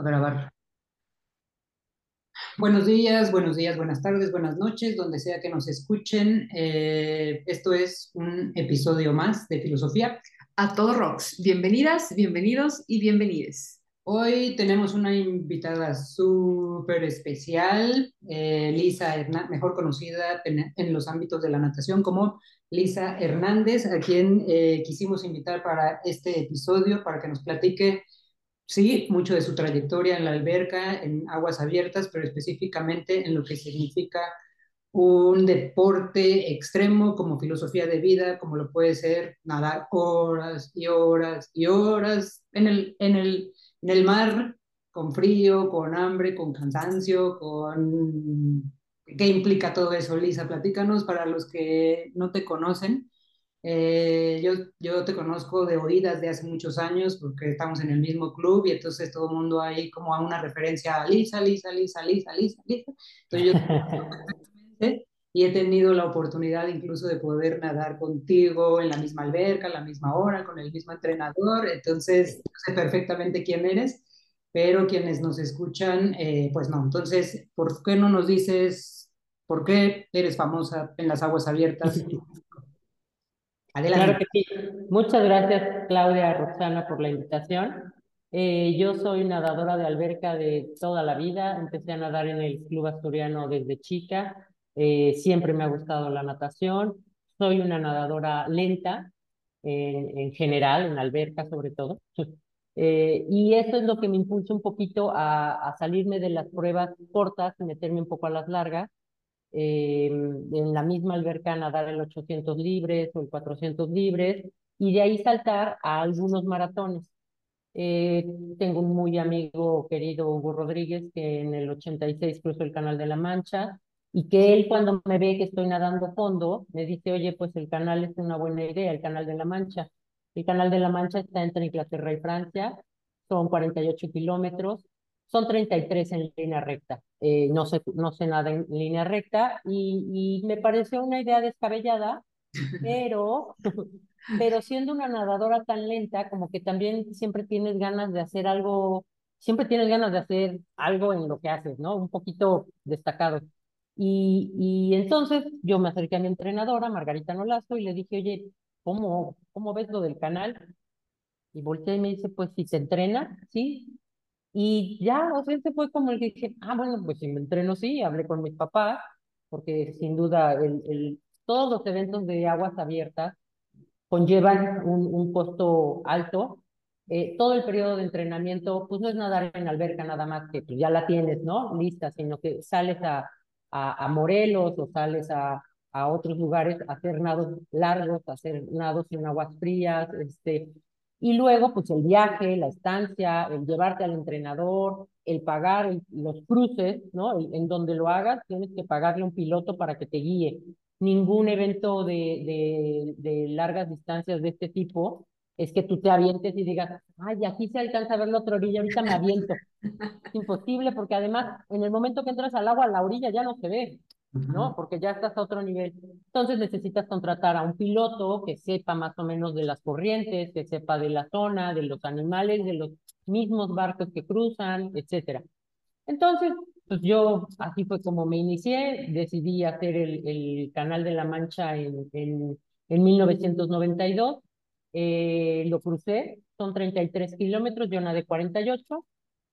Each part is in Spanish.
a grabar. Buenos días, buenos días, buenas tardes, buenas noches, donde sea que nos escuchen. Eh, esto es un episodio más de Filosofía. A todo rocks. Bienvenidas, bienvenidos y bienvenides. Hoy tenemos una invitada súper especial, eh, Lisa Hernández, mejor conocida en, en, los ámbitos de la natación como Lisa Hernández, a quien eh, quisimos invitar para este episodio para que nos platique sí, mucho de su trayectoria en la alberca, en aguas abiertas, pero específicamente en lo que significa un deporte extremo como filosofía de vida, como lo puede ser nadar horas y horas y horas en el, en el, en el mar, con frío, con hambre, con cansancio, con... ¿Qué implica todo eso, Lisa? Platícanos para los que no te conocen. Eh, yo, yo te conozco de oídas de hace muchos años porque estamos en el mismo club y entonces todo el mundo ahí como a una referencia a Lisa, Lisa, Lisa, Lisa, Lisa, Lisa. Entonces yo y he tenido la oportunidad incluso de poder nadar contigo en la misma alberca, a la misma hora, con el mismo entrenador. Entonces sé perfectamente quién eres, pero quienes nos escuchan, eh, pues no. Entonces, ¿por qué no nos dices por qué eres famosa en las aguas abiertas? Claro que sí. Muchas gracias, Claudia Roxana, por la invitación. Eh, yo soy nadadora de alberca de toda la vida. Empecé a nadar en el Club Asturiano desde chica. Eh, siempre me ha gustado la natación. Soy una nadadora lenta, en general, en alberca sobre todo. Eh, y eso es lo que me impulsa un poquito a, a salirme de las pruebas cortas y meterme un poco a las largas eh, en la misma alberca nadar el 800 libres o el 400 libres y de ahí saltar a algunos maratones. Eh, tengo un muy amigo querido Hugo Rodríguez que en el 86 cruzó el Canal de la Mancha y que él cuando me ve que estoy nadando fondo me dice, oye, pues el canal es una buena idea, el Canal de la Mancha. El Canal de la Mancha está entre Inglaterra y Francia, son 48 kilómetros, son 33 en línea recta. Eh, no, sé, no sé nada en línea recta y, y me pareció una idea descabellada, pero, pero siendo una nadadora tan lenta, como que también siempre tienes ganas de hacer algo, siempre tienes ganas de hacer algo en lo que haces, ¿no? Un poquito destacado. Y, y entonces yo me acerqué a mi entrenadora, Margarita Nolasco, y le dije, oye, ¿cómo, cómo ves lo del canal? Y volteé y me dice, pues si se entrena, sí, y ya, o sea, este fue como el que dije, ah, bueno, pues si me entreno, sí, hablé con mis papás, porque sin duda el, el, todos los eventos de aguas abiertas conllevan un, un costo alto. Eh, todo el periodo de entrenamiento, pues no es nadar en alberca nada más que pues ya la tienes, ¿no? Lista, sino que sales a, a, a Morelos o sales a, a otros lugares a hacer nados largos, a hacer nados en aguas frías, este, y luego, pues el viaje, la estancia, el llevarte al entrenador, el pagar los cruces, ¿no? en donde lo hagas, tienes que pagarle a un piloto para que te guíe. Ningún evento de, de, de largas distancias de este tipo es que tú te avientes y digas, ay, aquí se alcanza a ver la otra orilla, ahorita me aviento. Es imposible porque además, en el momento que entras al agua, la orilla ya no se ve. ¿No? Porque ya estás a otro nivel. Entonces necesitas contratar a un piloto que sepa más o menos de las corrientes, que sepa de la zona, de los animales, de los mismos barcos que cruzan, etcétera. Entonces, pues yo así fue como me inicié, decidí hacer el, el Canal de la Mancha en, en, en 1992, eh, lo crucé, son 33 kilómetros, yo nadé 48,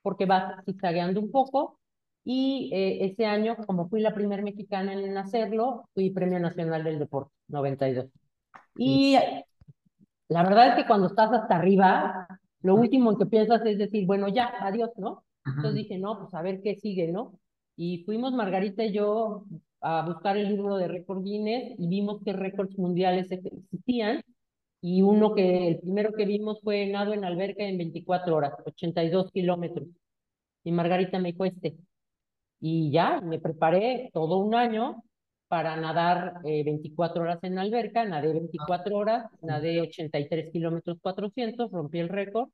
porque vas zigzagueando un poco, y eh, ese año, como fui la primera mexicana en hacerlo, fui Premio Nacional del Deporte, 92. Y la verdad es que cuando estás hasta arriba, lo último que piensas es decir, bueno, ya, adiós, ¿no? Entonces dije, no, pues a ver qué sigue, ¿no? Y fuimos Margarita y yo a buscar el libro de récord Guinness y vimos que récords mundiales existían. Y uno que, el primero que vimos fue nado en alberca en 24 horas, 82 kilómetros. Y Margarita me dijo este. Y ya me preparé todo un año para nadar 24 eh, horas en alberca, nadé 24 horas, nadé 83 kilómetros 400, rompí el récord.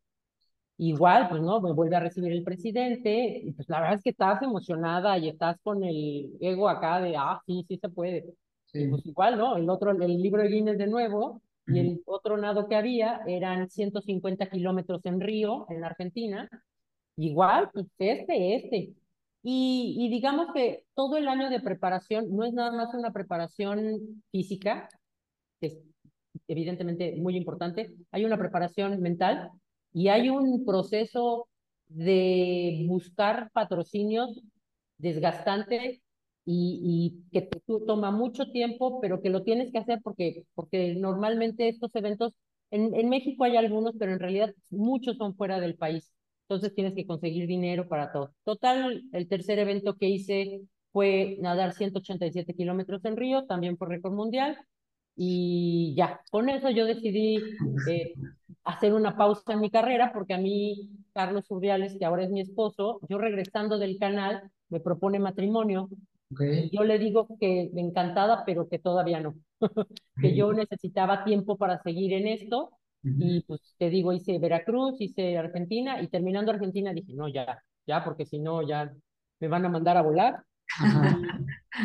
Igual, pues no, me vuelve a recibir el presidente, y pues la verdad es que estás emocionada y estás con el ego acá de, ah, sí, sí se puede. pues igual, ¿no? El otro, el libro de Guinness de nuevo, y el otro nado que había eran 150 kilómetros en Río, en Argentina, igual, pues este, este. Y, y digamos que todo el año de preparación no es nada más una preparación física, que es evidentemente muy importante, hay una preparación mental y hay un proceso de buscar patrocinios desgastante y, y que toma mucho tiempo, pero que lo tienes que hacer porque, porque normalmente estos eventos, en, en México hay algunos, pero en realidad muchos son fuera del país. Entonces tienes que conseguir dinero para todo. Total, el tercer evento que hice fue nadar 187 kilómetros en Río, también por récord mundial. Y ya, con eso yo decidí eh, hacer una pausa en mi carrera, porque a mí, Carlos Urdiales, que ahora es mi esposo, yo regresando del canal, me propone matrimonio. Yo le digo que encantada, pero que todavía no. que yo necesitaba tiempo para seguir en esto. Y pues te digo, hice Veracruz, hice Argentina, y terminando Argentina dije, no, ya, ya, porque si no, ya me van a mandar a volar.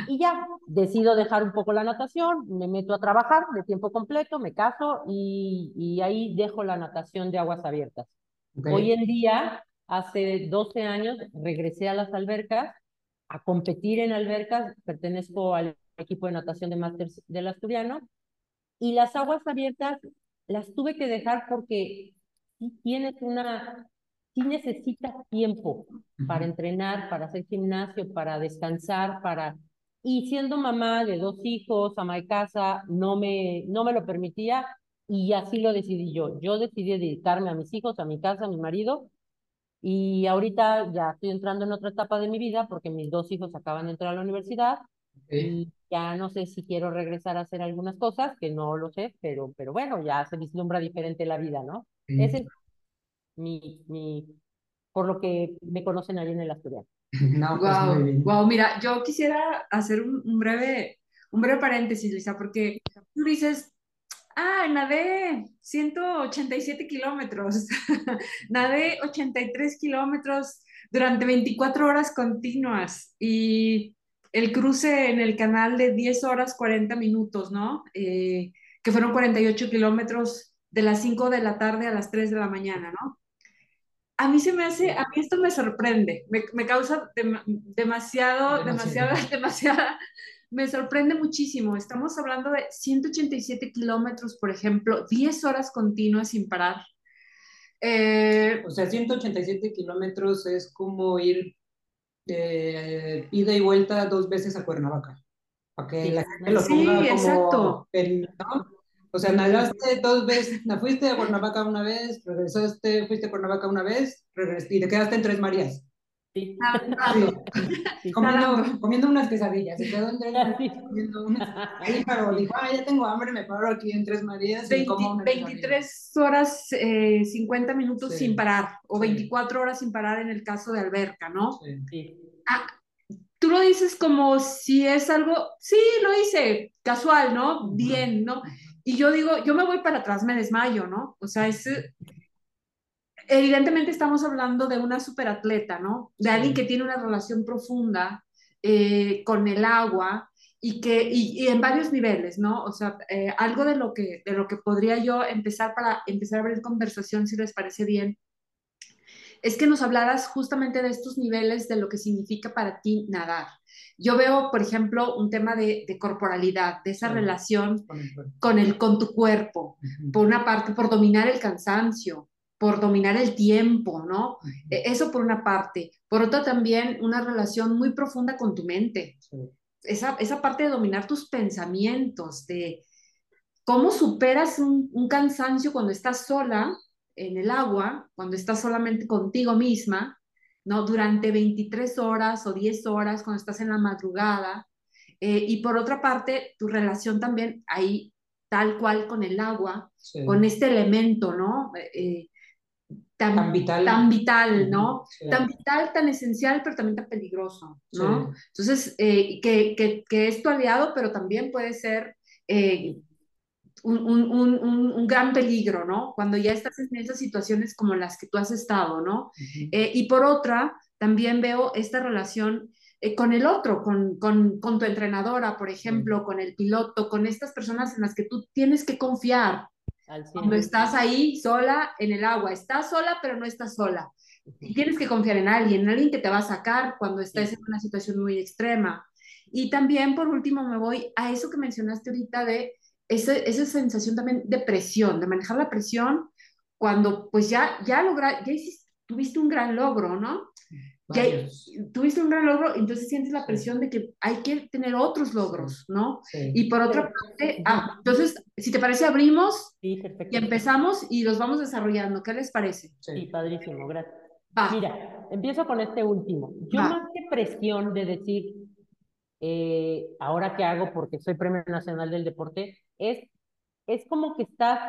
Y ya, decido dejar un poco la natación, me meto a trabajar de tiempo completo, me caso y, y ahí dejo la natación de aguas abiertas. Hoy en día, hace 12 años, regresé a las albercas a competir en albercas, pertenezco al equipo de natación de Masters del Asturiano, y las aguas abiertas las tuve que dejar porque si tienes una, si necesitas tiempo para entrenar, para hacer gimnasio, para descansar, para... Y siendo mamá de dos hijos, ama de casa, no me, no me lo permitía y así lo decidí yo. Yo decidí dedicarme a mis hijos, a mi casa, a mi marido y ahorita ya estoy entrando en otra etapa de mi vida porque mis dos hijos acaban de entrar a la universidad y ya no sé si quiero regresar a hacer algunas cosas, que no lo sé, pero, pero bueno, ya se vislumbra diferente la vida, ¿no? Ese es mi, mi, por lo que me conocen ahí en el Asturiano. No, pues wow, wow, mira, yo quisiera hacer un, un, breve, un breve paréntesis, Luisa, porque tú dices, ah, nadé 187 kilómetros, nadé 83 kilómetros durante 24 horas continuas y el cruce en el canal de 10 horas 40 minutos, ¿no? Eh, que fueron 48 kilómetros de las 5 de la tarde a las 3 de la mañana, ¿no? A mí se me hace, a mí esto me sorprende, me, me causa demasiado, demasiada, demasiada me sorprende muchísimo. Estamos hablando de 187 kilómetros, por ejemplo, 10 horas continuas sin parar. Eh, o sea, 187 kilómetros es como ir eh, ida y vuelta dos veces a Cuernavaca. Para que la gente lo ponga sí, exacto. O sea, nadaste dos veces, fuiste a Cuernavaca una vez, regresaste, fuiste a Cuernavaca una vez, regresaste, y te quedaste en Tres Marías. Comiendo, comiendo, unas quesadillas. Se quedó en comiendo unas. Ahí paró, dijo, ah, ya tengo hambre, me paro aquí en Tres Marías. 23 horas, eh, 50 minutos sin parar, o 24 horas sin parar en el caso de Alberca, ¿no? Sí. Ah, tú lo dices como si es algo, sí, lo hice, casual, ¿no? Bien, ¿no? Y yo digo, yo me voy para atrás, me desmayo, ¿no? O sea, es evidentemente estamos hablando de una superatleta, ¿no? De alguien que tiene una relación profunda eh, con el agua y que y, en varios niveles, ¿no? O sea, eh, algo de lo que de lo que podría yo empezar para empezar a abrir conversación, si les parece bien, es que nos hablaras justamente de estos niveles de lo que significa para ti nadar. Yo veo, por ejemplo, un tema de, corporalidad, de esa relación con, el, con tu cuerpo, por una parte, por dominar el cansancio, por dominar el tiempo, ¿no? E, eso por una parte. Por otra también una relación muy profunda con tu mente. Esa, esa, parte de dominar tus pensamientos, de cómo superas un, un, cansancio cuando estás sola en el agua, cuando estás solamente contigo misma, ¿no? Durante 23 horas o 10 horas, cuando estás en la madrugada. Eh, y por otra parte, tu relación también ahí tal cual con el agua, con este elemento, ¿no? Eh, eh tan, vital, tan vital ¿no? Tan vital, tan esencial, pero también tan peligroso, ¿no? Entonces, eh, que, que, que, es tu aliado, pero también puede ser eh, un, un, un, un, gran peligro, ¿no? Cuando ya estás en esas situaciones como las que tú has estado, ¿no? Eh, y por otra, también veo esta relación con el otro, con, con, con, tu entrenadora, por ejemplo, con el piloto, con estas personas en las que tú tienes que confiar, cuando estás ahí sola en el agua, estás sola pero no estás sola. Y tienes que confiar en alguien, en alguien que te va a sacar cuando estés en una situación muy extrema. Y también, por último, me voy a eso que mencionaste ahorita de esa, esa sensación también de presión, de manejar la presión cuando pues ya, ya logra, ya hiciste, tuviste un gran logro, ¿no? Ya tuviste un gran logro, entonces sientes la presión de que hay que tener otros logros, ¿no? Y por otra parte, ah, entonces, si te parece, abrimos y empezamos y los vamos desarrollando. ¿Qué les parece? Sí, padrísimo, gracias. Mira, empiezo con este último. Yo más que presión de decir, eh, ahora qué hago porque soy Premio Nacional del Deporte, es, es como que estás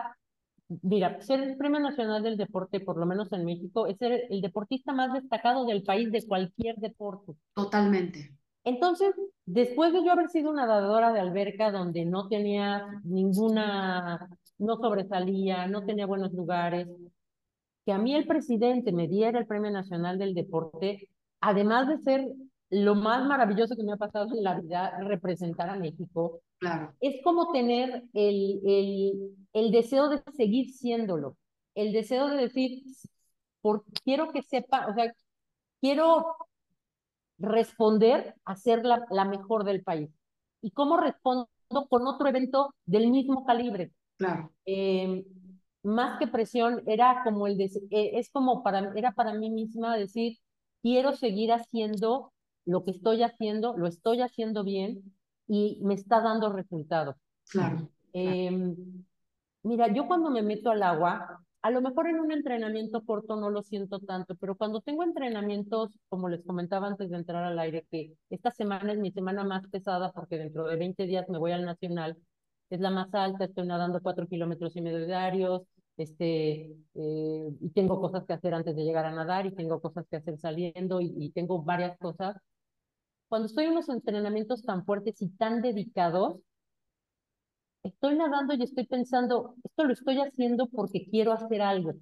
Mira, ser el Premio Nacional del Deporte, por lo menos en México, es ser el deportista más destacado del país de cualquier deporte. Totalmente. Entonces, después de yo haber sido una nadadora de alberca donde no tenía ninguna, no sobresalía, no tenía buenos lugares, que a mí el presidente me diera el Premio Nacional del Deporte, además de ser lo más maravilloso que me ha pasado en la vida, representar a México, Claro. Es como tener el, el, el deseo de seguir siéndolo, el deseo de decir, por, quiero que sepa, o sea, quiero responder a ser la, la mejor del país. ¿Y cómo respondo con otro evento del mismo calibre? Claro. Em, más que presión, era como el de, e, es como para, era para mí misma decir, quiero seguir haciendo lo que estoy haciendo, lo estoy haciendo bien, y me está dando resultados. Claro. Em, mira, yo cuando me meto al agua, a lo mejor en un entrenamiento corto no lo siento tanto, pero cuando tengo entrenamientos, como les comentaba antes de entrar al aire, que esta semana es mi semana más pesada porque dentro de 20 días me voy al Nacional, es la más alta, estoy nadando cuatro kilómetros y medio diarios, este, eh, y tengo cosas que hacer antes de llegar a nadar y tengo cosas que hacer saliendo y, y tengo varias cosas cuando estoy en unos entrenamientos tan fuertes y tan dedicados, estoy nadando y estoy pensando, esto lo estoy haciendo porque quiero hacer algo.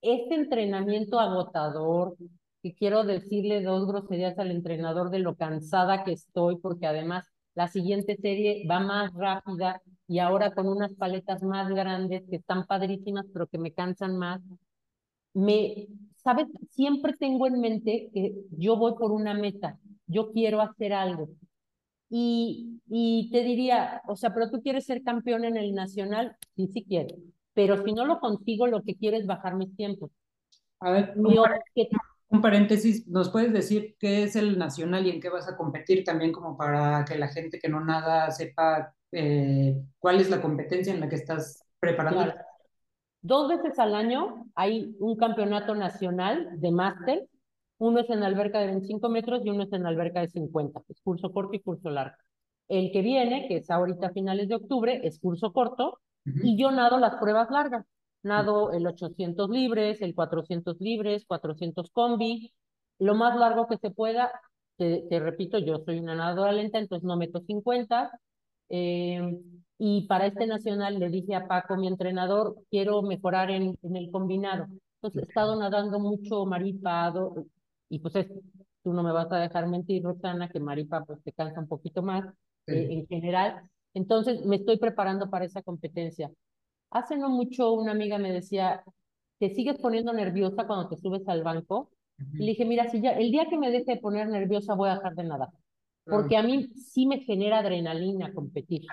Este entrenamiento agotador, que quiero decirle dos groserías al entrenador de lo cansada que estoy, porque además la siguiente serie va más rápida y ahora con unas paletas más grandes que están padrísimas, pero que me cansan más. Me, sabes, siempre tengo en mente que yo voy por una meta yo quiero hacer algo. Y, y te diría, o sea, pero tú quieres ser campeón en el nacional, sí, sí quiero, pero si no lo consigo, lo que quiero es bajar mis tiempos. A ver, un, paréntesis, ¿nos puedes decir qué es el nacional y en qué vas a competir también como para que la gente que no nada sepa eh, cuál es la competencia en la que estás preparando? Dos veces al año hay un campeonato nacional de máster uno es en alberca de 25 metros y uno es en alberca de 50. Es curso corto y curso largo. El que viene, que es ahorita a finales de octubre, es curso corto y yo nado las pruebas largas. Nado el 800 libres, el 400 libres, 400 combi, lo más largo que se pueda. Te, repito, yo soy una nadadora lenta, entonces no meto 50. Em, y para este nacional le dije a Paco, mi entrenador, quiero mejorar en, en el combinado. Entonces he estado nadando mucho maripado, y pues es, tú no me vas a dejar mentir, Roxana, que Maripa pues te cansa un poquito más eh, en general. Entonces me estoy preparando para esa competencia. Hace no mucho una amiga me decía, ¿te sigues poniendo nerviosa cuando te subes al banco? Y le dije, mira, si ya el día que me deje de poner nerviosa voy a dejar de nadar. Porque a mí sí me genera adrenalina competir.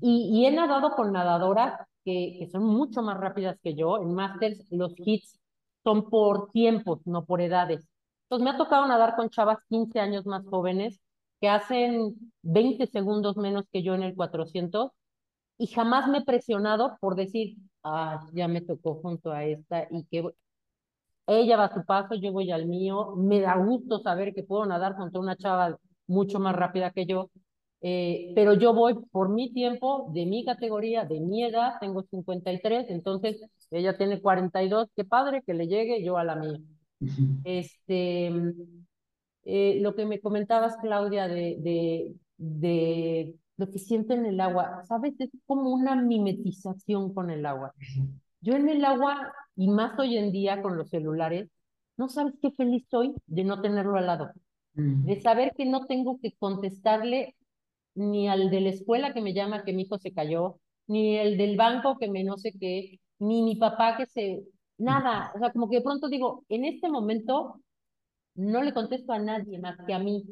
y, y, he nadado con nadadoras que, que son mucho más rápidas que yo. En Masters los hits son por tiempos, no por edades. Entonces me ha tocado nadar con chavas 15 años más jóvenes que hacen 20 segundos menos que yo en el 400 y jamás me he presionado por decir, ah, ya me tocó junto a esta y que ella va a su paso, yo voy al mío. Me da gusto saber que puedo nadar contra una chava mucho más rápida que yo, eh, pero yo voy por mi tiempo, de mi categoría, de mi edad, tengo 53, entonces ella tiene 42, qué padre que le llegue yo a la mía. Este, eh, lo que me comentabas, Claudia, de, de, de lo que siento en el agua, ¿sabes? Es como una mimetización con el agua. Yo en el agua, y más hoy en día con los celulares, no sabes qué feliz soy de no tenerlo al lado. De saber que no tengo que contestarle ni al de la escuela que me llama que mi hijo se cayó, ni el del banco que me no sé qué, ni mi papá que se nada, o sea, como que de pronto digo, en este momento no le contesto a nadie más que a mí,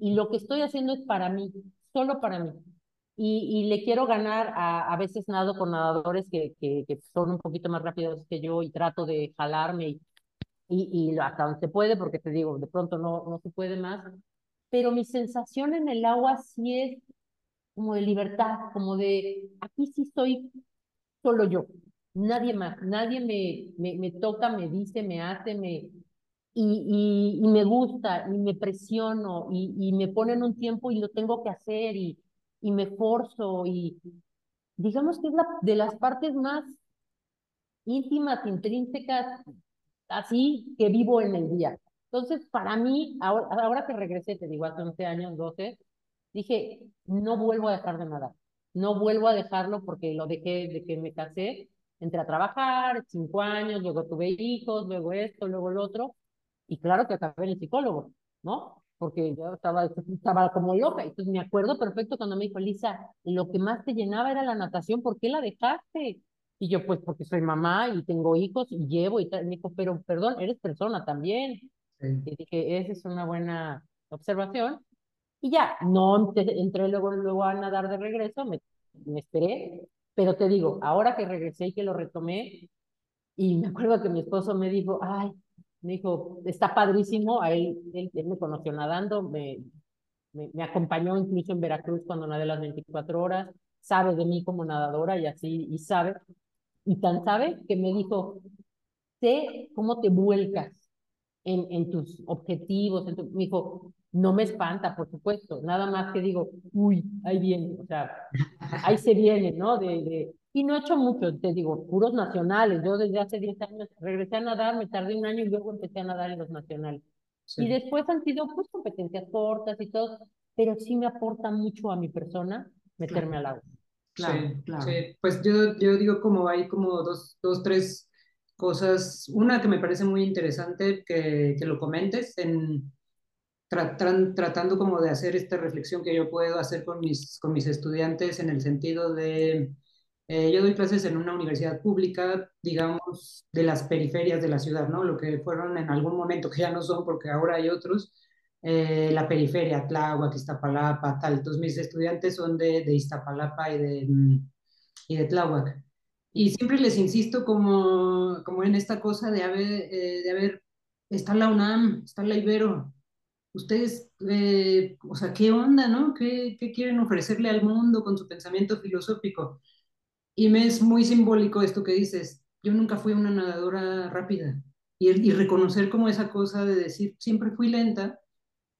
y lo que estoy haciendo es para mí, solo para mí. Y, y le quiero ganar, a, a veces nado con nadadores que, que, que son un poquito más rápidos que yo y trato de jalarme y, y, y hasta donde se puede, porque te digo, de pronto no, no se puede más, pero mi sensación en el agua sí es como de libertad, como de, aquí sí estoy solo yo, nadie más, nadie me, me, me toca, me dice, me hace, me, y, y, y, me gusta y me presiono y, y, me ponen un tiempo y lo tengo que hacer y, y me forzo y digamos que es la, de las partes más íntimas, intrínsecas, así que vivo en el día. Entonces, para mí, ahora, ahora que regresé, te digo, hace 11 años, 12, dije, no vuelvo a dejar de nadar, no vuelvo a dejarlo porque lo dejé de que me casé, entré a trabajar, cinco años, luego tuve hijos, luego esto, luego lo otro, y claro que acabé en el psicólogo, ¿no? Porque yo estaba, estaba como loca. Entonces me acuerdo perfecto cuando me dijo, Lisa, lo que más te llenaba era la natación, ¿por qué la dejaste? Y yo, pues porque soy mamá y tengo hijos y llevo y tal. Me dijo, pero perdón, eres persona también. Sí. Y dije, esa es una buena observación. Y ya, no entré luego, luego a nadar de regreso, me, me esperé. Pero te digo, ahora que regresé y que lo retomé, y me acuerdo que mi esposo me dijo, ay, me dijo, está padrísimo, a él, él, me conoció nadando, me, me, me, acompañó incluso en Veracruz cuando nadé las 24 horas, sabe de mí como nadadora y así, y sabe, y tan sabe que me dijo, sé cómo te vuelcas en, en tus objetivos, en tu, me dijo, no me espanta, por supuesto, nada más que digo, uy, ahí viene, o sea, ahí se viene, ¿no? De, de, y no he hecho mucho, te digo, puros nacionales. Yo desde hace 10 años regresé a nadar, me tardé un año y luego empecé a nadar en los nacionales. Sí. Y después han sido pues competencias cortas y todo, pero sí me aporta mucho a mi persona meterme claro. al agua. Claro, sí, claro. Sí. Pues yo, yo digo como hay como dos, dos, tres cosas. Una que me parece muy interesante que, que lo comentes en, tra, tra, tratando como de hacer esta reflexión que yo puedo hacer con mis, con mis estudiantes en el sentido de eh, yo doy clases en una universidad pública, digamos, de las periferias de la ciudad, ¿no? Lo que fueron en algún momento, que ya no son porque ahora hay otros, eh, la periferia, Tláhuac, Iztapalapa, tal. Entonces mis estudiantes son de, de Iztapalapa y de, y de Tláhuac. Y siempre les insisto como, como en esta cosa de haber, eh, de haber, está la UNAM, está la Ibero, ustedes, eh, o sea, ¿qué onda, no? ¿Qué, ¿Qué quieren ofrecerle al mundo con su pensamiento filosófico? Y me es muy simbólico esto que dices, yo nunca fui una nadadora rápida. Y, y reconocer como esa cosa de decir, siempre fui lenta,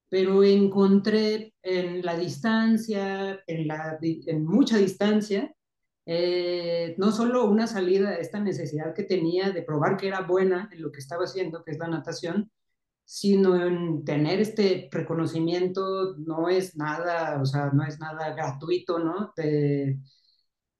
pero encontré en la distancia, en, la, en mucha distancia, eh, no solo una salida a esta necesidad que tenía de probar que era buena en lo que estaba haciendo, que es la natación, sino en tener este reconocimiento, no es nada, o sea, no es nada gratuito, ¿no? De,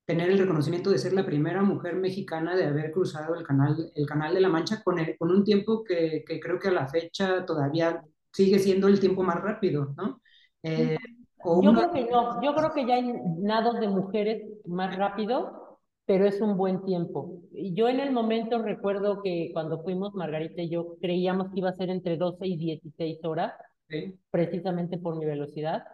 tener el reconocimiento de ser la primera mujer mexicana de haber cruzado el canal, el canal de la Mancha con, el, con un tiempo que, que, creo que a la fecha todavía sigue siendo el tiempo más rápido, ¿no? Eh, yo una... creo que no, yo creo que ya hay nados de mujeres más rápido, pero es un buen tiempo. Yo en el momento recuerdo que cuando fuimos, Margarita y yo, creíamos que iba a ser entre 12 y 16 horas, sí. precisamente por mi velocidad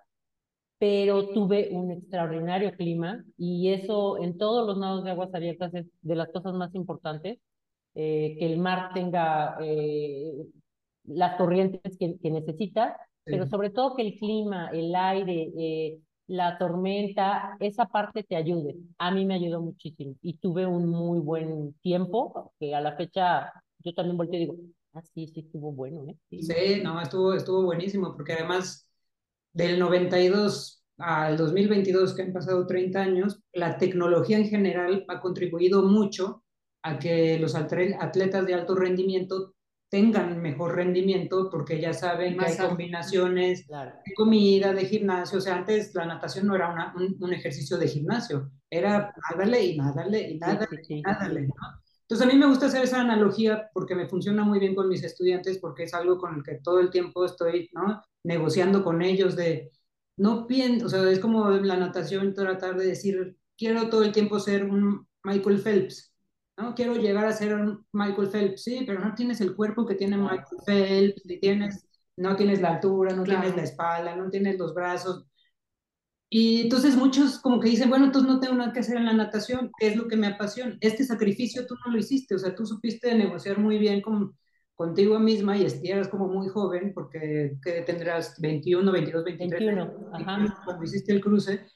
pero tuve un extraordinario clima y eso en todos los nados de aguas abiertas es de las cosas más importantes, eh, que el mar tenga eh, las corrientes que, que necesita, sí. pero sobre todo que el clima, el aire, eh, la tormenta, esa parte te ayude. A mí me ayudó muchísimo y tuve un muy buen tiempo, que a la fecha yo también volteo y digo, ah, sí, sí estuvo bueno, ¿eh? Sí, sí no, estuvo, estuvo buenísimo, porque además del 92 al 2022, que han pasado 30 años, la tecnología en general ha contribuido mucho a que los atletas de alto rendimiento tengan mejor rendimiento porque ya saben Más que hay combinaciones claro. de comida, de gimnasio. O sea, antes la natación no era una, un, un, ejercicio de gimnasio, era nádale y nádale y nádale sí, sí, y nádale, ¿no? Entonces a mí me gusta hacer esa analogía porque me funciona muy bien con mis estudiantes porque es algo con el que todo el tiempo estoy ¿no? negociando con ellos de, no pienso, o sea, es como la natación tratar de decir, quiero todo el tiempo ser un Michael Phelps. ¿No? Quiero llegar a ser un Michael Phelps, sí, pero no tienes el cuerpo que tiene Michael Phelps, ni tienes, no tienes la altura, no tienes la espalda, no tienes los brazos. Y entonces muchos como que dicen, bueno, entonces no tengo nada que hacer en la natación, ¿qué es lo que me apasiona? Este sacrificio tú no lo hiciste, o sea, tú supiste negociar muy bien con, contigo misma y eras como muy joven, porque que tendrás 21, 22, 23 21, ajá. cuando hiciste el cruce.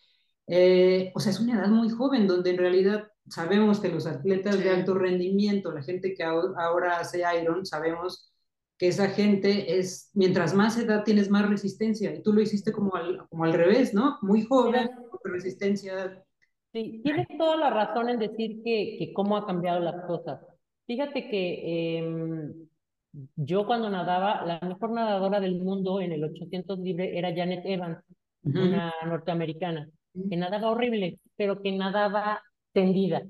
Eh, o sea, es una edad muy joven donde en realidad sabemos que los atletas de alto rendimiento, la gente que ahora hace Iron, sabemos que esa gente es, mientras más edad tienes más resistencia, y tú lo hiciste como al, como al revés, ¿no? Muy joven, resistencia. Sí, tienes toda la razón en decir que, que cómo ha cambiado las cosas. Fíjate que eh, yo cuando nadaba, la mejor nadadora del mundo en el 800 libre era Janet Evans, una norteamericana, que nadaba horrible, pero que nadaba tendida.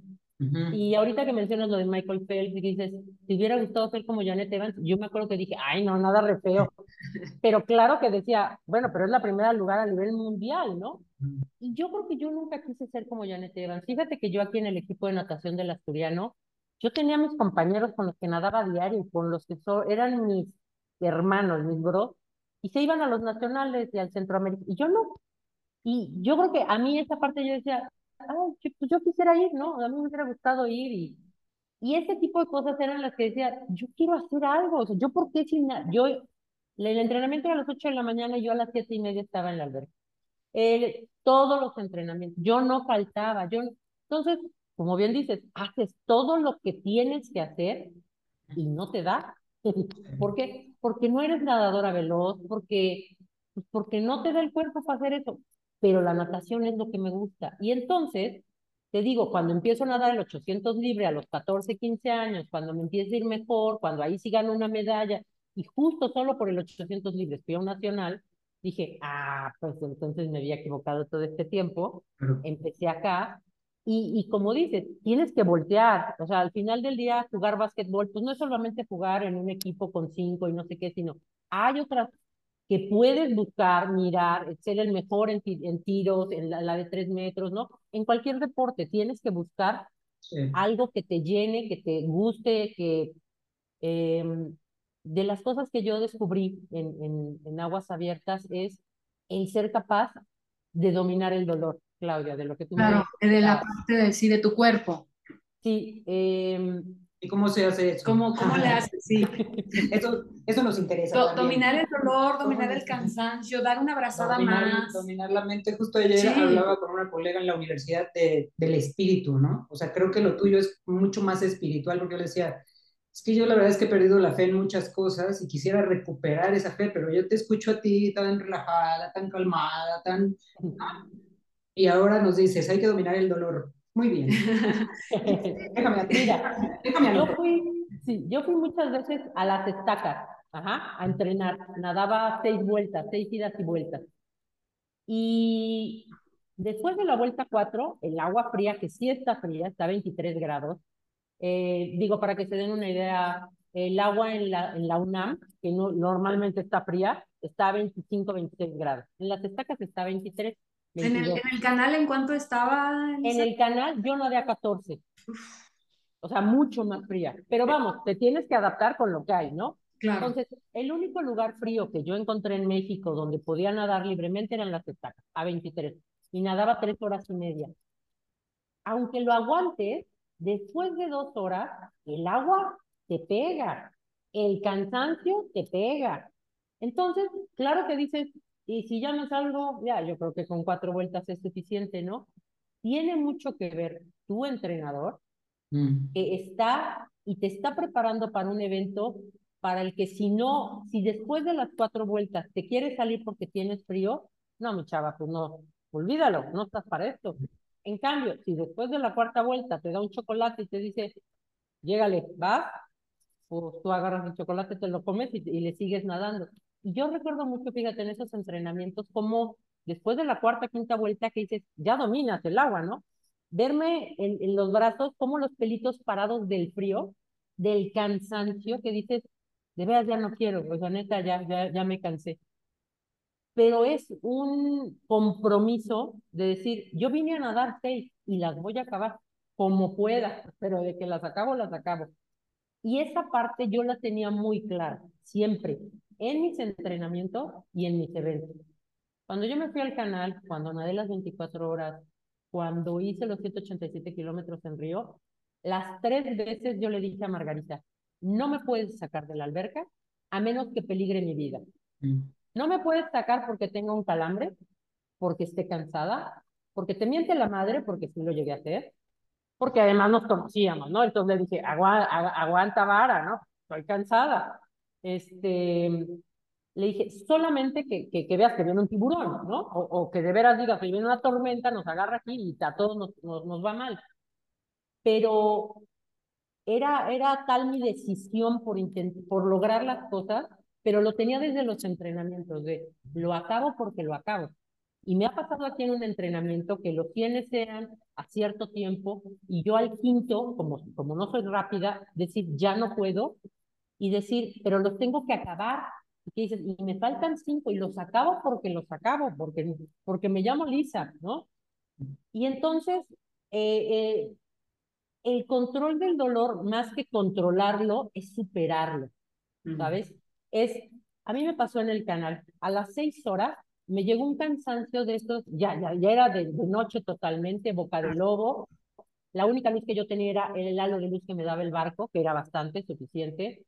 Y ahorita que mencionas lo de Michael Phelps y dices, si hubiera gustado ser como Janet Evans, yo me acuerdo que dije, ay, no, nada re feo. pero claro que decía, bueno, pero es la primera lugar a nivel mundial, ¿no? Y yo creo que yo nunca quise ser como Janet Evans. Fíjate que yo aquí en el equipo de natación del Asturiano, yo tenía mis compañeros con los que nadaba diario, con los que eran mis hermanos, mis bros, y se iban a los nacionales y al Centroamérica, y yo no. Y yo creo que a mí esa parte yo decía, ay, pues yo quisiera ir, ¿no? A mí me hubiera gustado ir y, y ese tipo de cosas eran las que decía, yo quiero hacer algo, o sea, yo por qué sin, yo, el entrenamiento era a las 8 de la mañana y yo a las siete y media estaba en la alberca. todos los entrenamientos, yo no faltaba, yo, entonces, como bien dices, haces todo lo que tienes que hacer y no te da. ¿Por qué? Porque no eres nadadora veloz, porque, pues porque no te da el cuerpo para hacer eso. Pero la natación es lo que me gusta. Y entonces, te digo, cuando empiezo a nadar el 800 libre a los 14, 15 años, cuando me empieza a ir mejor, cuando ahí sí gano una medalla, y justo solo por el 800 libres fui a un nacional, dije, ah, pues entonces me había equivocado todo este tiempo, empecé acá y, como dices, tienes que voltear. O sea, al final del día, jugar básquetbol, pues no es solamente jugar en un equipo con cinco y no sé qué, sino hay otras que puedes buscar, mirar, ser el mejor en, en tiros, en la, de tres metros, ¿no? En cualquier deporte tienes que buscar algo que te llene, que te guste, que... Em, de las cosas que yo descubrí en, en, en aguas abiertas es el ser capaz de dominar el dolor. Claudia, de lo que tú claro, de la parte de sí, de tu cuerpo. Sí. Eh, ¿Y cómo se hace eso? ¿Cómo, cómo le haces? Sí. eso, eso nos interesa. dominar el dolor, dominar el cansancio, dar una abrazada más. Dominar la mente. Justo ayer hablaba con una colega en la universidad de, del espíritu, ¿no? O sea, creo que lo tuyo es mucho más espiritual, porque yo le decía, es que yo la verdad es que he perdido la fe en muchas cosas y quisiera recuperar esa fe, pero yo te escucho a ti tan relajada, tan calmada, tan y ahora nos dices, hay que dominar el dolor. Muy bien. déjame, Mira, déjame yo fui, sí, yo fui muchas veces a las estacas, ajá, a entrenar. Nadaba seis vueltas, seis idas y vueltas. Y después de la vuelta cuatro, el agua fría, que sí está fría, está a 23 grados. Eh, digo, para que se den una idea, el agua en la, en la UNAM, que no, normalmente está fría, está a 25, 26 grados. En las estacas está a 23. ¿En el, ¿En el, canal en cuánto estaba? En el canal yo nadé a 14. O sea, mucho más fría. Pero vamos, te tienes que adaptar con lo que hay, ¿no? Claro. Entonces, el único lugar frío que yo encontré en México donde podía nadar libremente eran las estacas, a 23. Y nadaba tres horas y media. Aunque lo aguantes, después de dos horas, el agua te pega. El cansancio te pega. Entonces, claro que dices, y si ya no salgo, ya, yo creo que con cuatro vueltas es suficiente, ¿no? Tiene mucho que ver tu entrenador, mm. que está y te está preparando para un evento para el que si no, si después de las cuatro vueltas te quieres salir porque tienes frío, no, mi chava, pues no, olvídalo, no estás para esto. En cambio, si después de la cuarta vuelta te da un chocolate y te dice, llégale, va, pues tú agarras el chocolate, te lo comes y le sigues nadando yo recuerdo mucho, fíjate, en esos entrenamientos, como después de la cuarta, quinta vuelta que dices, ya dominas el agua, ¿no? Verme en, los brazos como los pelitos parados del frío, del cansancio, que dices, de veras ya no quiero, pues la neta ya, ya, ya me cansé. Pero es un compromiso de decir, yo vine a nadar seis y las voy a acabar. como pueda, pero de que las acabo, las acabo. Y esa parte yo la tenía muy clara, siempre, en mis entrenamientos y en mis eventos. Cuando yo me fui al canal, cuando nadé las 24 horas, cuando hice los 187 kilómetros en Río, las tres veces yo le dije a Margarita, no me puedes sacar de la alberca a menos que peligre mi vida. Mm. No me puedes sacar porque tenga un calambre, porque esté cansada, porque te miente la madre, porque sí lo llegué a hacer, porque además nos conocíamos, ¿no? Entonces le dije, aguanta, vara, ¿no? Estoy cansada. Este, le dije, solamente que, que, veas que viene un tiburón, ¿no? O, que de veras digas que viene una tormenta, nos agarra aquí y a todos nos, nos, nos va mal. Pero era, era tal mi decisión por, por lograr las cosas, pero lo tenía desde los entrenamientos, de lo acabo porque lo acabo. Y me ha pasado aquí en un entrenamiento que los tienes sean a cierto tiempo y yo al quinto, como, como no soy rápida, decir ya no puedo y decir, pero los tengo que acabar. Y, que dices, y me faltan cinco y los acabo porque los acabo, porque, porque me llamo Lisa, ¿no? Y entonces eh, eh, el control del dolor, más que controlarlo, es superarlo, ¿sabes? Es, a mí me pasó en el canal, a las seis horas me llegó un cansancio de estos, ya, ya, ya era de, noche totalmente, boca de lobo, la única luz que yo tenía era el halo de luz que me daba el barco, que era bastante suficiente,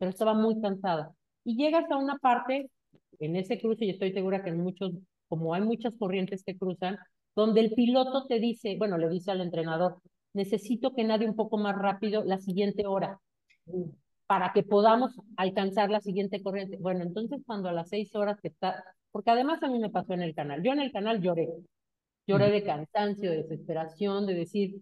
pero estaba muy cansada. Y llegas a una parte, en ese cruce, y estoy segura que en muchos, como hay muchas corrientes que cruzan, donde el piloto te dice, bueno, le dice al entrenador, necesito que nadie un poco más rápido la siguiente hora para que podamos alcanzar la siguiente corriente. Bueno, entonces cuando a las seis horas que está, porque además a mí me pasó en el canal, yo en el canal lloré, lloré de cansancio, de desesperación, de decir,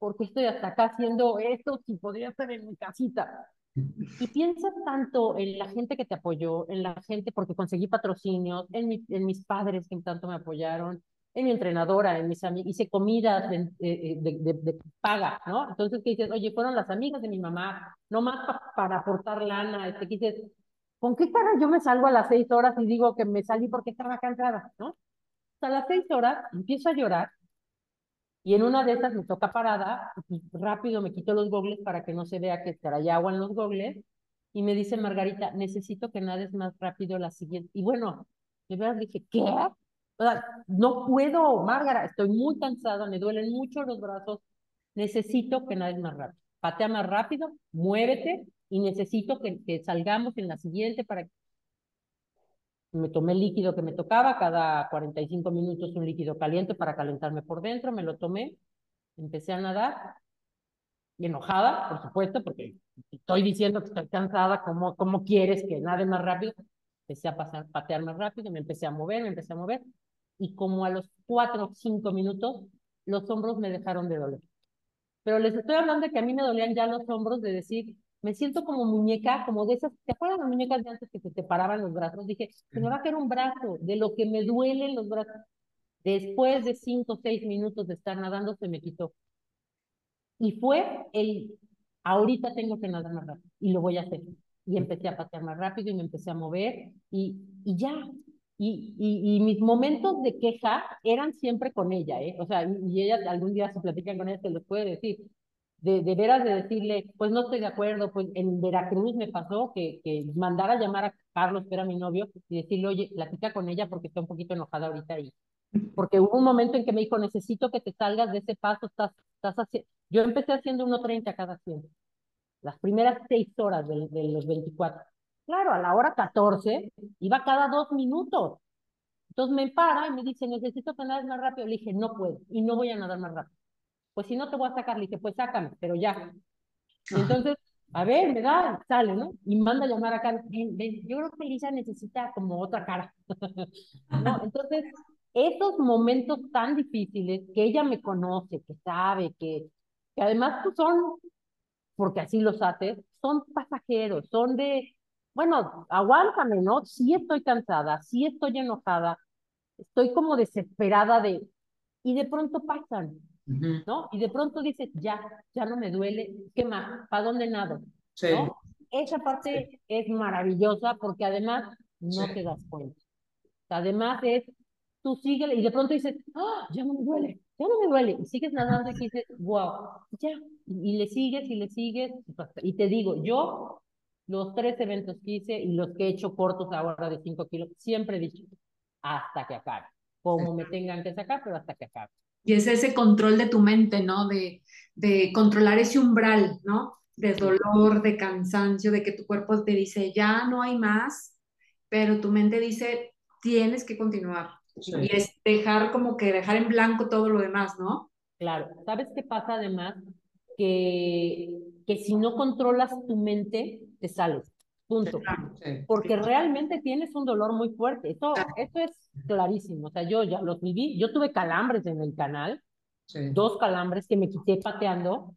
¿por qué estoy hasta acá haciendo esto si podría estar en mi casita? Y piensas tanto en la gente que te apoyó, en la gente porque conseguí patrocinios, en, en mis padres que tanto me apoyaron, en mi entrenadora, en mis amigos, hice comidas de, de, paga, ¿no? Entonces, ¿qué dices? Oye, fueron las amigas de mi mamá, no más para aportar lana, este, ¿qué dices? ¿Con qué cara yo me salgo a las seis horas y digo que me salí porque estaba cansada, ¿no? a las seis horas empiezo a llorar y en una de esas me toca parada y rápido me quito los gogles para que no se vea que trae agua en los gogles y me dice Margarita, necesito que nades más rápido la siguiente. Y bueno, de verdad dije, ¿qué? no puedo, Márgara, estoy muy cansada, me duelen mucho los brazos, necesito que nades más rápido. Patea más rápido, muévete y necesito que, que salgamos en la siguiente para que me tomé el líquido que me tocaba, cada 45 minutos un líquido caliente para calentarme por dentro, me lo tomé, empecé a nadar, y enojada, por supuesto, porque estoy diciendo que estoy cansada, ¿cómo, cómo quieres que nade más rápido? Empecé a pasar, patear más rápido, me empecé a mover, me empecé a mover, y como a los cuatro o cinco minutos, los hombros me dejaron de doler. Pero les estoy hablando de que a mí me dolían ya los hombros de decir, me siento como muñeca, como de esas, ¿te acuerdas las muñecas de antes que se te paraban los brazos? Dije, se me va a caer un brazo, de lo que me duelen los brazos. Después de cinco o seis minutos de estar nadando, se me quitó. Y fue el, ahorita tengo que nadar más rápido, y lo voy a hacer. Y empecé a patear más rápido y me empecé a mover, y, y ya, y, y, mis momentos de queja eran siempre con ella, ¿eh? O sea, y ella algún día se platican con ella, se los puede decir. De, de veras de decirle, pues no estoy de acuerdo, pues en Veracruz me pasó que, que mandara a llamar a Carlos, que era mi novio, y decirle, oye, platica con ella porque está un poquito enojada ahorita ahí. Porque hubo un momento en que me dijo, necesito que te salgas de ese paso, estás, estás haciendo... Yo empecé haciendo 1.30 cada 100, las primeras seis horas de, de los 24 Claro, a la hora 14 iba cada dos minutos. Entonces me para y me dice, necesito que nades más rápido. Le dije, no puedo y no voy a nadar más rápido. Pues si no te voy a sacar, le dije, pues sácame, pero ya. entonces, a ver, me da, sale, ¿no? Y manda a llamar a Carlos, ven, ven, yo creo que Lisa necesita como otra cara. ¿No? Entonces, esos momentos tan difíciles que ella me conoce, que sabe, que, que además pues, son, porque así los haces, son pasajeros, son de, bueno, aguántame, ¿no? Sí estoy cansada, sí estoy enojada, estoy como desesperada de, y de pronto pasan, ¿no? Y de pronto dices, ya, ya no me duele, ¿qué más? ¿Para dónde nado? Sí. Esa parte es maravillosa porque además no te das cuenta. Además es, tú sigues y de pronto dices, ¡Ah, ya no me duele, ya no me duele, y sigues nadando y dices, wow, ya, y, le sigues y le sigues, y te digo, yo, los tres eventos que hice y los que he hecho cortos ahora de cinco kilos, siempre he dicho, hasta que acabe, como me tengan que sacar, pero hasta que acabe. Y es ese control de tu mente, ¿no? De, de controlar ese umbral, ¿no? De dolor, de cansancio, de que tu cuerpo te dice, ya no hay más, pero tu mente dice, tienes que continuar. Y es dejar como que dejar en blanco todo lo demás, ¿no? Claro, ¿sabes qué pasa además? Que, que si no controlas tu mente, te sales. Punto. Porque realmente tienes un dolor muy fuerte. Esto, esto es clarísimo. O sea, yo ya los viví. Yo tuve calambres en el canal. Dos calambres que me quité pateando.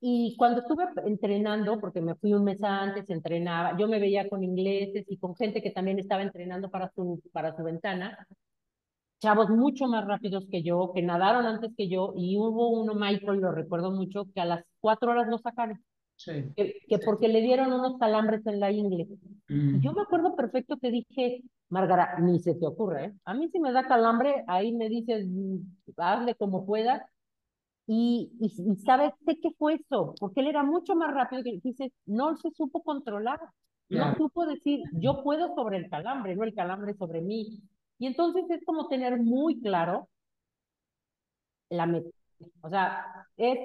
Y cuando estuve entrenando, porque me fui un mes antes, entrenaba, yo me veía con ingleses y con gente que también estaba entrenando para su, para su ventana chavos mucho más rápidos que yo, que nadaron antes que yo, y hubo uno, Michael, lo recuerdo mucho, que a las cuatro horas lo sacaron. Sí, que, porque le dieron unos calambres en la ingle. Mm. yo me acuerdo perfecto que dije, Margarita, ni se te ocurre, ¿eh? A mí si me da calambre, ahí me dices, mm, hazle como puedas. Y, y, sabes, sé qué fue eso, porque él era mucho más rápido que dices, no se supo controlar, no supo decir, yo puedo sobre el calambre, no el calambre sobre mí. Y entonces es como tener muy claro la meta. O sea, es,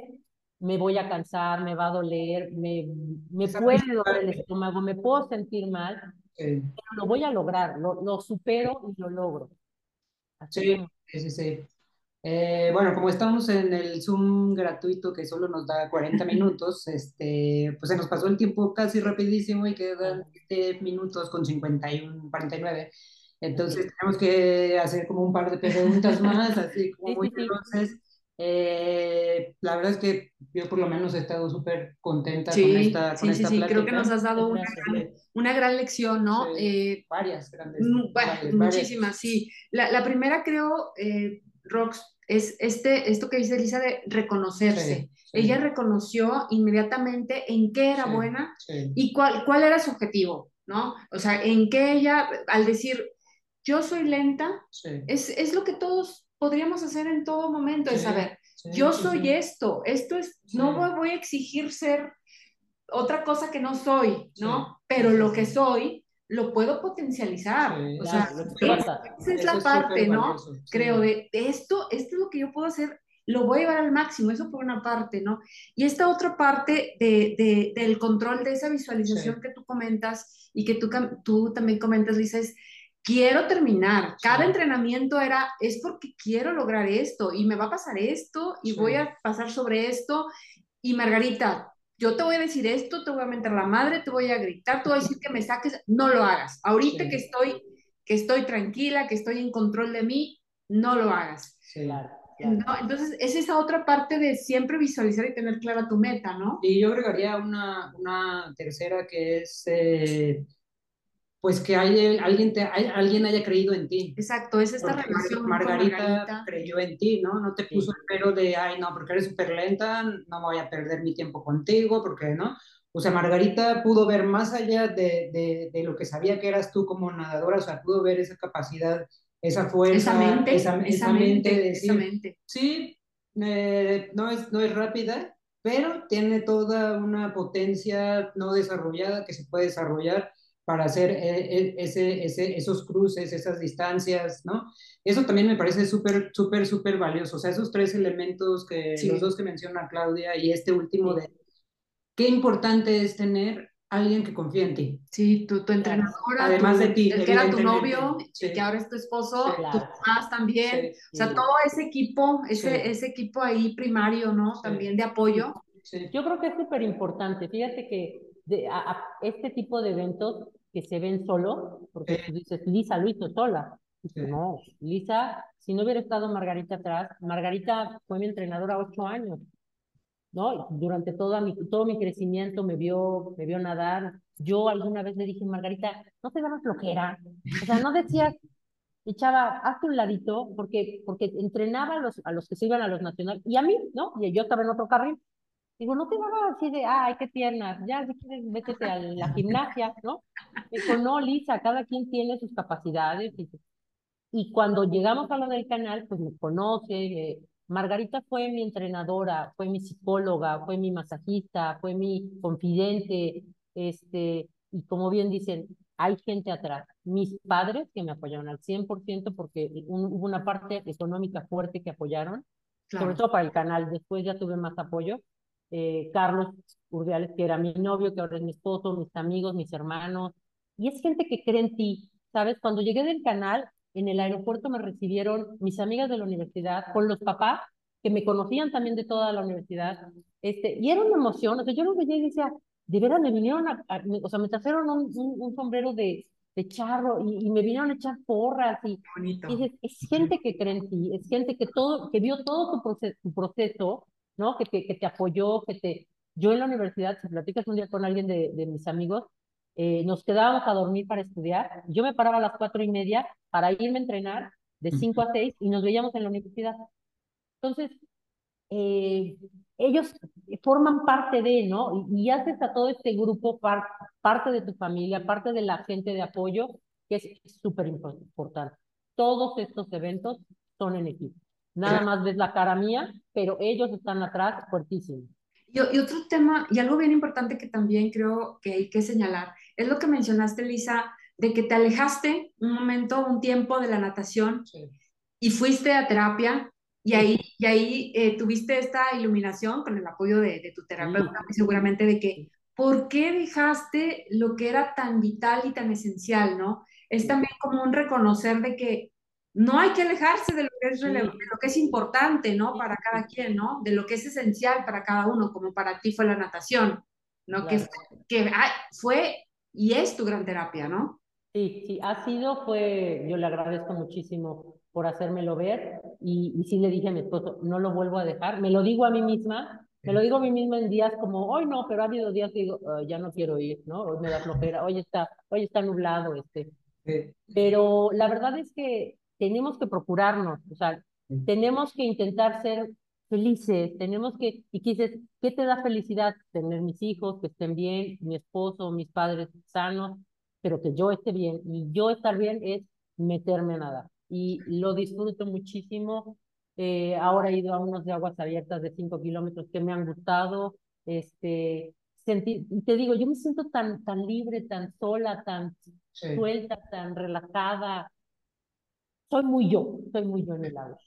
me voy a cansar, me va a doler, me, me puede doler el estómago, me puedo sentir mal, pero lo voy a lograr, lo, lo supero y lo logro. sí, sí, sí. Eh, bueno, como estamos en el Zoom gratuito que solo nos da 40 minutos, este, pues se nos pasó el tiempo casi rapidísimo y quedan 10 minutos con 51, 49. Entonces tenemos que hacer como un par de preguntas más, así como muy entonces. Eh, la verdad es que yo por lo menos he estado súper contenta con esta, con esta sí, sí, creo que nos has dado una gran, una gran lección, ¿no? Eh, varias grandes. muchísimas, sí. La, la, primera creo, eh, Rox, es este, esto que dice Elisa de reconocerse. Ella reconoció inmediatamente en qué era buena y cuál, cuál era su objetivo, ¿no? O sea, en qué ella, al decir, yo soy lenta, es, es, lo que todos podríamos hacer en todo momento, es saber, yo soy esto, esto es, no voy a exigir ser otra cosa que no soy, ¿no? Pero lo que soy, lo puedo potencializar. o sea, esa es la parte, ¿no? Creo de, esto, esto es lo que yo puedo hacer, lo voy a llevar al máximo, eso por una parte, ¿no? Y esta otra parte de, de, del control de esa visualización que tú comentas y que tú, tú también comentas, Lisa, es quiero terminar. Cada entrenamiento era, es porque quiero lograr esto y me va a pasar esto y voy a pasar sobre esto. Y Margarita, yo te voy a decir esto, te voy a meter la madre, te voy a gritar, te voy a decir que me saques, no lo hagas. Ahorita que estoy que estoy tranquila, que estoy en control de mí, no lo hagas. Entonces, es esa otra parte de siempre visualizar y tener clara tu meta, ¿no? Y yo agregaría una, una tercera que es eh, pues que hay, alguien, te, alguien haya creído en ti. Exacto, es esta relación. Margarita, creyó en ti, ¿no? No te puso el pero de, ay, no, porque eres súper lenta, no voy a perder mi tiempo contigo, porque, ¿no? O sea, Margarita pudo ver más allá de, de, de lo que sabía que eras tú como nadadora, o sea, pudo ver esa capacidad, esa fuerza, esa mente, esa, esa mente, de decir, esa mente. sí, eh, no, es, no es rápida, pero tiene toda una potencia no desarrollada que se puede desarrollar para hacer eh, eh, ese, ese, esos cruces, esas distancias, ¿no? Eso también me parece súper, súper, súper valioso. O sea, esos tres elementos que los dos que menciona Claudia y este último de qué importante es tener alguien que confíe en ti. Sí, tu, tu entrenadora. Además de ti. El que era tu novio, el que ahora es tu esposo, tus papás también. o sea, todo ese equipo, ese, ese equipo ahí primario, ¿no? También de apoyo. Yo creo que es súper importante. Fíjate que de, a, este tipo de eventos que se ven solo, porque tú dices, Lisa lo hizo sola. No, Lisa, si no hubiera estado Margarita atrás, Margarita fue mi entrenadora ocho años, ¿no? Durante toda mi, todo mi crecimiento me vio, me vio nadar. Yo alguna vez le dije, Margarita, no te daba flojera. O sea, no decías, echaba, hazte un ladito, porque, porque entrenaba a los, a los que se iban a los nacionales, y a mí, ¿no? Y yo estaba en otro carril. Digo, no te daba así de, ay, qué piernas, ya, si quieres, métete a la gimnasia, ¿no? Dijo, no, Lisa, cada quien tiene sus capacidades. Y, y cuando llegamos a lo del canal, pues me conoce, Margarita fue mi entrenadora, fue mi psicóloga, fue mi masajista, fue mi confidente, este, y como bien dicen, hay gente atrás. Mis padres que me apoyaron al 100% porque hubo una parte económica fuerte que apoyaron, sobre todo para el canal. Después ya tuve más apoyo. Eh, Carlos Urdiales, que era mi novio, que ahora es mi esposo, mis amigos, mis hermanos. Y es gente que cree en ti, ¿sabes? Cuando llegué del canal, en el aeropuerto me recibieron mis amigas de la universidad, con los papás, que me conocían también de toda la universidad. Este, y era una emoción, o sea, yo lo veía y decía, de veras me vinieron a, o sea, me trajeron un, un, sombrero de, de charro y, me vinieron a echar porras y, y es gente que cree en ti, es gente que todo, que vio todo tu tu proceso ¿no? Que te, que te apoyó, que te... Yo en la universidad, si platicas un día con alguien de, de mis amigos, eh, nos quedábamos a dormir para estudiar. Yo me paraba a las cuatro y media para irme a entrenar de cinco a seis y nos veíamos en la universidad. Entonces, eh, ellos forman parte de, ¿no? Y, haces a todo este grupo parte de tu familia, parte de la gente de apoyo, que es súper importante. Todos estos eventos son en equipo. Nada más ves la cara mía, pero ellos están atrás fuertísimos. Y, y, otro tema, y algo bien importante que también creo que hay que señalar, es lo que mencionaste, Lisa, de que te alejaste un momento, un tiempo de la natación y fuiste a terapia y ahí, y ahí eh, tuviste esta iluminación con el apoyo de, tu terapeuta, seguramente de que, ¿por qué dejaste lo que era tan vital y tan esencial, no? Es también como un reconocer de que no hay que alejarse de lo que es relevante, de lo que es importante, ¿no? Para cada quien, ¿no? De lo que es esencial para cada uno, como para ti fue la natación, ¿no? Que, que fue y es tu gran terapia, ¿no? Sí, sí, ha sido, fue, yo le agradezco muchísimo por hacérmelo ver y, y sí le dije a mi esposo, no lo vuelvo a dejar, me lo digo a mí misma, me lo digo a mí misma en días como, hoy no, pero ha habido días que digo, ya no quiero ir, ¿no? Hoy me da flojera, hoy está, hoy está nublado, este. Pero la verdad es que tenemos que procurarnos, o sea, tenemos que intentar ser felices, tenemos que, y dices, ¿qué te da felicidad? Tener mis hijos, que estén bien, mi esposo, mis padres sanos, pero que yo esté bien. Y yo estar bien es meterme a nadar. Y lo disfruto muchísimo. Eh, ahora he ido a unos de aguas abiertas de 5 kilómetros que me han gustado. Este, sentir, y te digo, yo me siento tan, tan libre, tan sola, tan suelta, tan relajada soy muy yo, soy muy yo en el agua.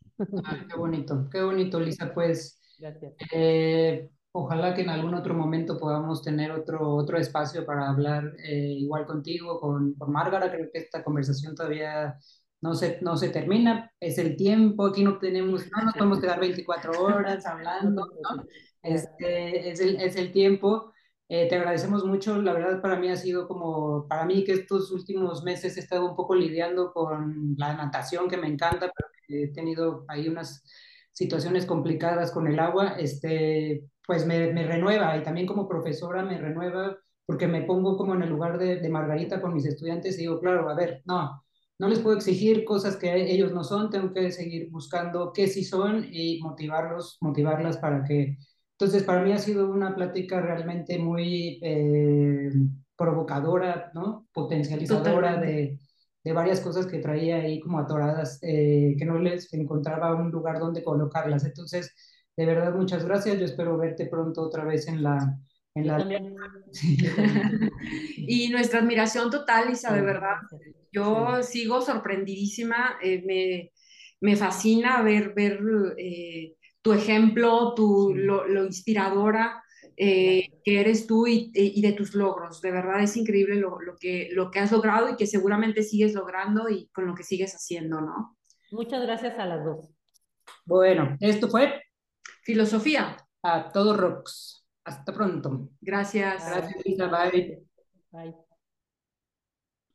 Ah, qué bonito, qué bonito, Lisa. Pues Gracias. Eh, ojalá que en algún otro momento podamos tener otro, otro espacio para hablar eh, igual contigo, con, con Márgara. Creo que esta conversación todavía no se, no se termina, es el tiempo, aquí no tenemos, no nos podemos quedar 24 horas hablando, ¿no? Este, es, el, es el tiempo. Eh, te agradecemos mucho, la verdad para mí ha sido como, para mí que estos últimos meses he estado un poco lidiando con la natación que me encanta, pero he tenido ahí unas situaciones complicadas con el agua, este, pues me, me renueva y también como profesora me renueva porque me pongo como en el lugar de, de Margarita con mis estudiantes y digo, claro, a ver, no, no les puedo exigir cosas que ellos no son, tengo que seguir buscando qué sí son y motivarlos, motivarlas para que entonces, para mí ha sido una plática realmente muy eh, provocadora, ¿no? Potencializadora de, de, varias cosas que traía ahí como atoradas, eh, que no les encontraba un lugar donde colocarlas. Entonces, de verdad, muchas gracias. Yo espero verte pronto otra vez en la... En la... y nuestra admiración total, Isa, de verdad. Yo sigo sorprendidísima. Eh, me, me fascina ver... ver tu ejemplo, tu, lo, inspiradora eh, que eres tú y, y, de tus logros. De verdad es increíble lo, lo, que, lo que has logrado y que seguramente sigues logrando y con lo que sigues haciendo, ¿no? Muchas gracias a las dos. Bueno, esto fue Filosofía. A todos rocks. Hasta pronto. Gracias. Gracias, Lisa. Bye. Bye.